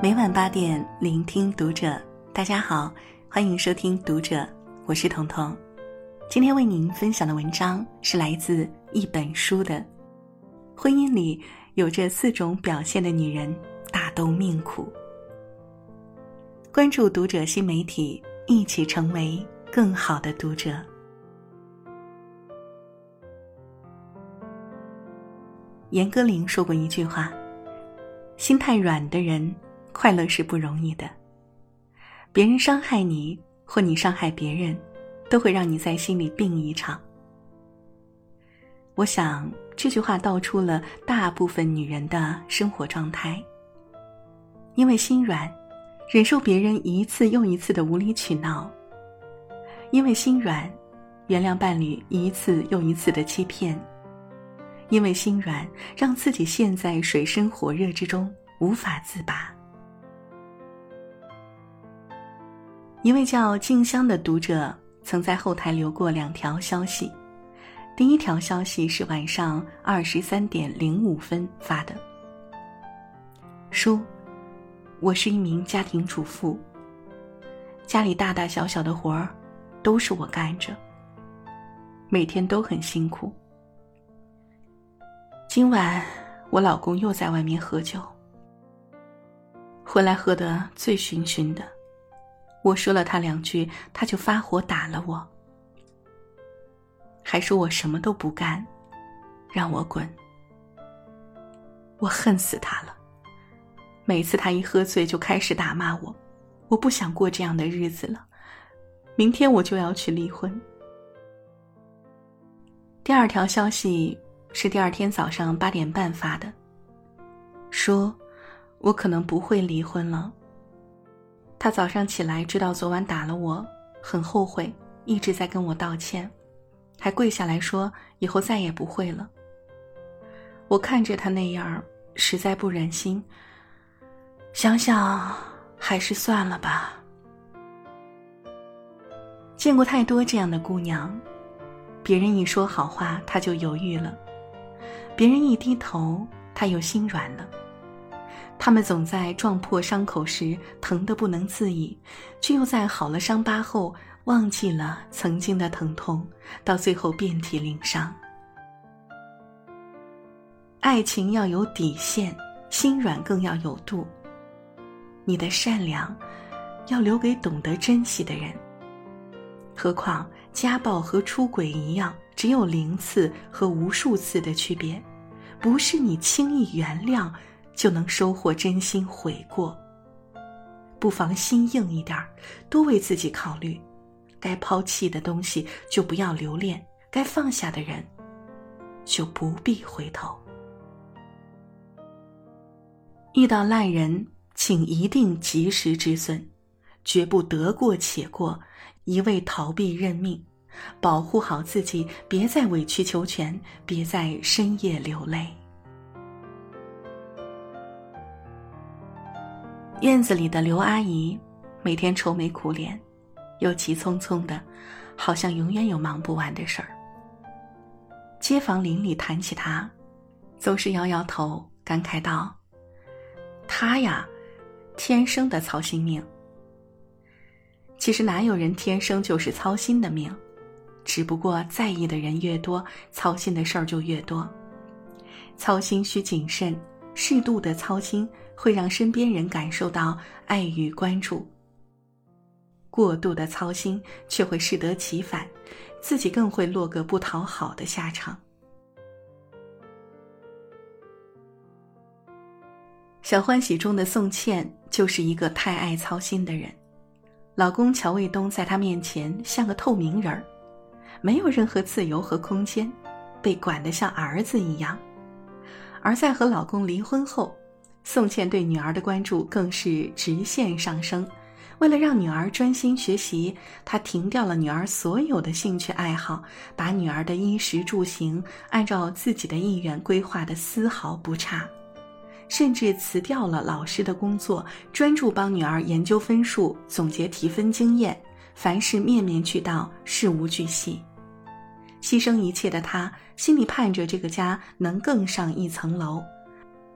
每晚八点，聆听读者。大家好，欢迎收听《读者》，我是彤彤。今天为您分享的文章是来自一本书的《婚姻里有着四种表现的女人，大都命苦》。关注《读者》新媒体，一起成为更好的读者。严歌苓说过一句话：“心太软的人。”快乐是不容易的，别人伤害你，或你伤害别人，都会让你在心里病一场。我想这句话道出了大部分女人的生活状态。因为心软，忍受别人一次又一次的无理取闹；因为心软，原谅伴侣一次又一次的欺骗；因为心软，让自己陷在水深火热之中无法自拔。一位叫静香的读者曾在后台留过两条消息，第一条消息是晚上二十三点零五分发的。叔，我是一名家庭主妇，家里大大小小的活儿都是我干着，每天都很辛苦。今晚我老公又在外面喝酒，回来喝得醉醺醺的。我说了他两句，他就发火打了我，还说我什么都不干，让我滚。我恨死他了。每次他一喝醉就开始打骂我，我不想过这样的日子了。明天我就要去离婚。第二条消息是第二天早上八点半发的，说我可能不会离婚了。他早上起来知道昨晚打了我，很后悔，一直在跟我道歉，还跪下来说以后再也不会了。我看着他那样，实在不忍心。想想还是算了吧。见过太多这样的姑娘，别人一说好话，她就犹豫了；别人一低头，她又心软了。他们总在撞破伤口时疼得不能自已，却又在好了伤疤后忘记了曾经的疼痛，到最后遍体鳞伤。爱情要有底线，心软更要有度。你的善良，要留给懂得珍惜的人。何况家暴和出轨一样，只有零次和无数次的区别，不是你轻易原谅。就能收获真心悔过。不妨心硬一点，多为自己考虑。该抛弃的东西就不要留恋，该放下的人就不必回头。遇到烂人，请一定及时止损，绝不得过且过，一味逃避认命。保护好自己，别再委曲求全，别再深夜流泪。院子里的刘阿姨，每天愁眉苦脸，又急匆匆的，好像永远有忙不完的事儿。街坊邻里谈起她，总是摇摇头，感慨道：“她呀，天生的操心命。其实哪有人天生就是操心的命？只不过在意的人越多，操心的事儿就越多。操心需谨慎。”适度的操心会让身边人感受到爱与关注，过度的操心却会适得其反，自己更会落个不讨好的下场。小欢喜中的宋茜就是一个太爱操心的人，老公乔卫东在她面前像个透明人儿，没有任何自由和空间，被管得像儿子一样。而在和老公离婚后，宋茜对女儿的关注更是直线上升。为了让女儿专心学习，她停掉了女儿所有的兴趣爱好，把女儿的衣食住行按照自己的意愿规划的丝毫不差，甚至辞掉了老师的工作，专注帮女儿研究分数、总结提分经验，凡事面面俱到，事无巨细。牺牲一切的她，心里盼着这个家能更上一层楼，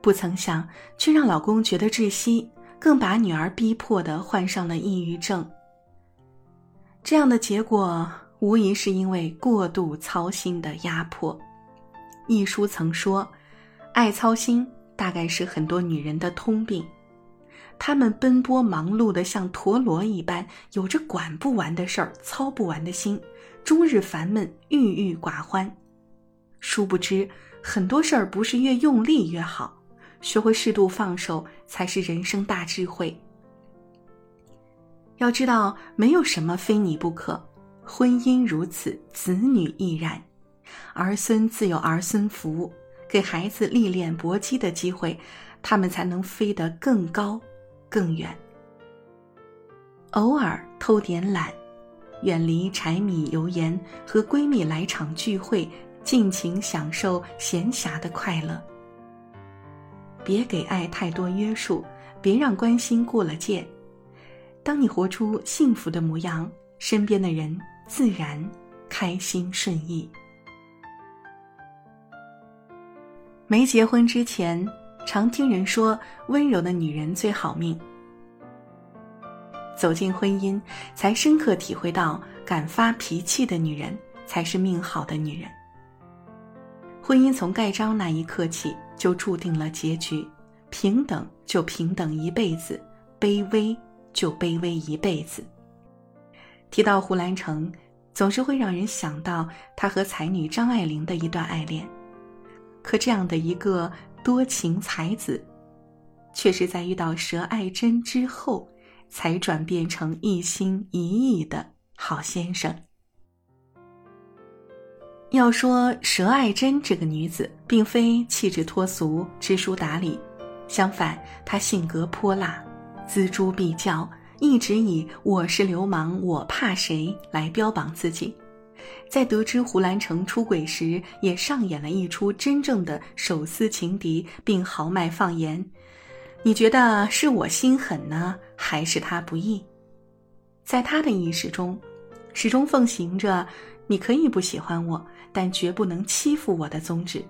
不曾想却让老公觉得窒息，更把女儿逼迫的患上了抑郁症。这样的结果，无疑是因为过度操心的压迫。一书曾说：“爱操心，大概是很多女人的通病。她们奔波忙碌的像陀螺一般，有着管不完的事儿、操不完的心，终日烦闷、郁郁寡欢。殊不知，很多事儿不是越用力越好，学会适度放手，才是人生大智慧。”要知道，没有什么非你不可，婚姻如此，子女亦然，儿孙自有儿孙福，给孩子历练搏击的机会，他们才能飞得更高、更远。偶尔偷点懒，远离柴米油盐，和闺蜜来场聚会，尽情享受闲暇的快乐。别给爱太多约束，别让关心过了界。当你活出幸福的模样，身边的人自然开心顺意。没结婚之前，常听人说温柔的女人最好命。走进婚姻，才深刻体会到敢发脾气的女人才是命好的女人。婚姻从盖章那一刻起就注定了结局，平等就平等一辈子，卑微。就卑微一辈子。提到胡兰成，总是会让人想到他和才女张爱玲的一段爱恋。可这样的一个多情才子，却是在遇到佘爱珍之后，才转变成一心一意的好先生。要说佘爱珍这个女子，并非气质脱俗、知书达理，相反，她性格泼辣。锱铢必较，一直以“我是流氓，我怕谁”来标榜自己。在得知胡兰成出轨时，也上演了一出真正的手撕情敌，并豪迈放言：“你觉得是我心狠呢，还是他不义？”在他的意识中，始终奉行着“你可以不喜欢我，但绝不能欺负我的”宗旨，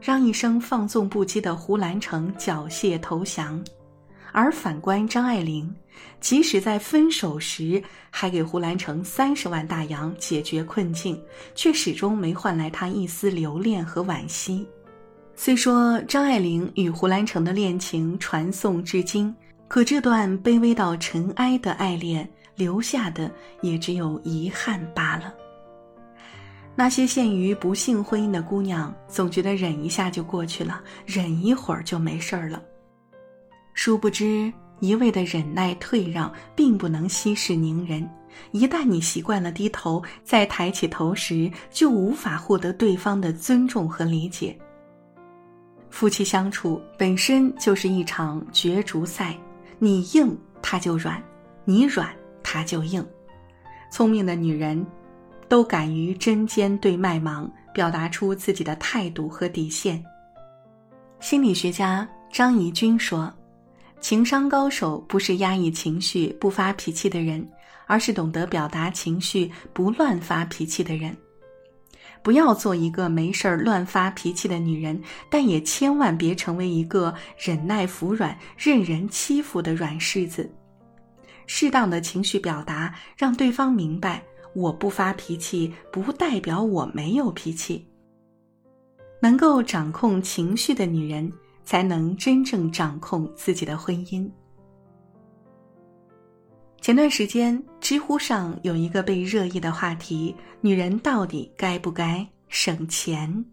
让一生放纵不羁的胡兰成缴械投降。而反观张爱玲，即使在分手时还给胡兰成三十万大洋解决困境，却始终没换来他一丝留恋和惋惜。虽说张爱玲与胡兰成的恋情传颂至今，可这段卑微到尘埃的爱恋，留下的也只有遗憾罢了。那些陷于不幸婚姻的姑娘，总觉得忍一下就过去了，忍一会儿就没事儿了。殊不知，一味的忍耐退让，并不能息事宁人。一旦你习惯了低头，再抬起头时，就无法获得对方的尊重和理解。夫妻相处本身就是一场角逐赛，你硬他就软，你软他就硬。聪明的女人，都敢于针尖对麦芒，表达出自己的态度和底线。心理学家张怡君说。情商高手不是压抑情绪不发脾气的人，而是懂得表达情绪不乱发脾气的人。不要做一个没事儿乱发脾气的女人，但也千万别成为一个忍耐服软、任人欺负的软柿子。适当的情绪表达，让对方明白，我不发脾气不代表我没有脾气。能够掌控情绪的女人。才能真正掌控自己的婚姻。前段时间，知乎上有一个被热议的话题：女人到底该不该省钱？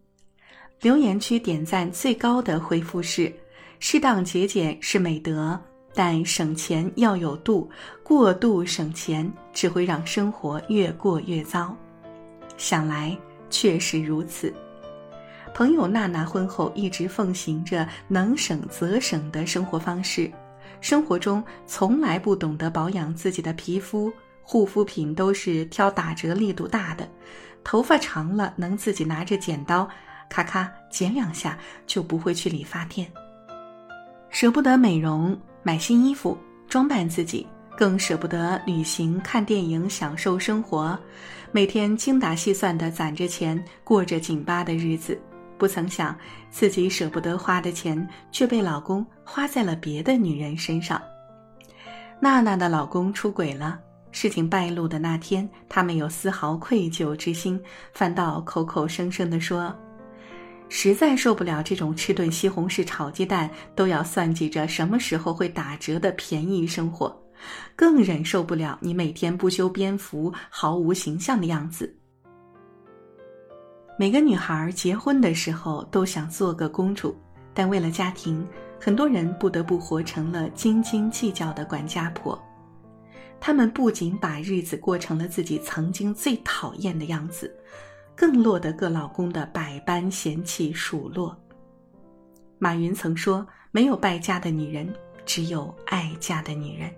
留言区点赞最高的回复是：“适当节俭是美德，但省钱要有度，过度省钱只会让生活越过越糟。”想来确实如此。朋友娜娜婚后一直奉行着能省则省的生活方式，生活中从来不懂得保养自己的皮肤，护肤品都是挑打折力度大的，头发长了能自己拿着剪刀，咔咔剪两下就不会去理发店。舍不得美容买新衣服装扮自己，更舍不得旅行看电影享受生活，每天精打细算的攒着钱，过着紧巴的日子。不曾想，自己舍不得花的钱，却被老公花在了别的女人身上，娜娜的老公出轨了，事情败露的那天，她没有丝毫愧疚之心，反倒口口声声地说：“实在受不了这种吃顿西红柿炒鸡蛋都要算计着什么时候会打折的便宜生活，更忍受不了你每天不修边幅、毫无形象的样子。”每个女孩结婚的时候都想做个公主，但为了家庭。很多人不得不活成了斤斤计较的管家婆，他们不仅把日子过成了自己曾经最讨厌的样子，更落得个老公的百般嫌弃数落。马云曾说：“没有败家的女人，只有爱家的女人。”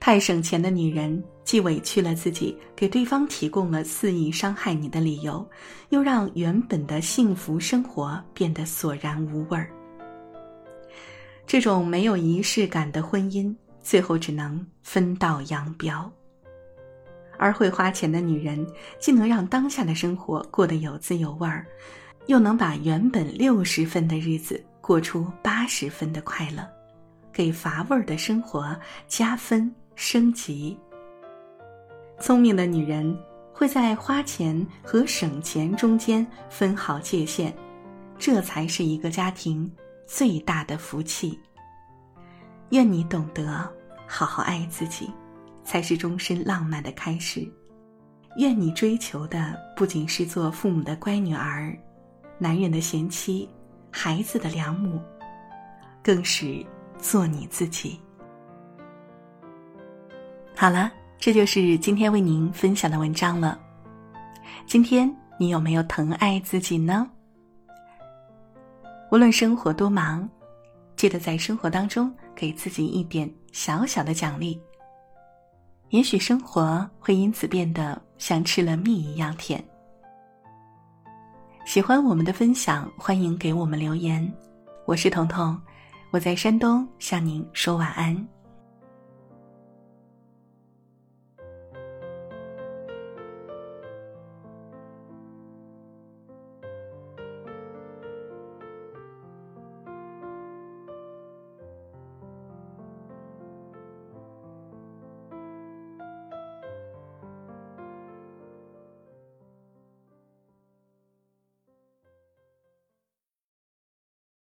太省钱的女人，既委屈了自己，给对方提供了肆意伤害你的理由，又让原本的幸福生活变得索然无味儿。这种没有仪式感的婚姻，最后只能分道扬镳。而会花钱的女人，既能让当下的生活过得有滋有味儿，又能把原本六十分的日子过出八十分的快乐，给乏味儿的生活加分升级。聪明的女人会在花钱和省钱中间分好界限，这才是一个家庭。最大的福气。愿你懂得好好爱自己，才是终身浪漫的开始。愿你追求的不仅是做父母的乖女儿，男人的贤妻，孩子的良母，更是做你自己。好了，这就是今天为您分享的文章了。今天你有没有疼爱自己呢？无论生活多忙，记得在生活当中给自己一点小小的奖励。也许生活会因此变得像吃了蜜一样甜。喜欢我们的分享，欢迎给我们留言。我是彤彤，我在山东向您说晚安。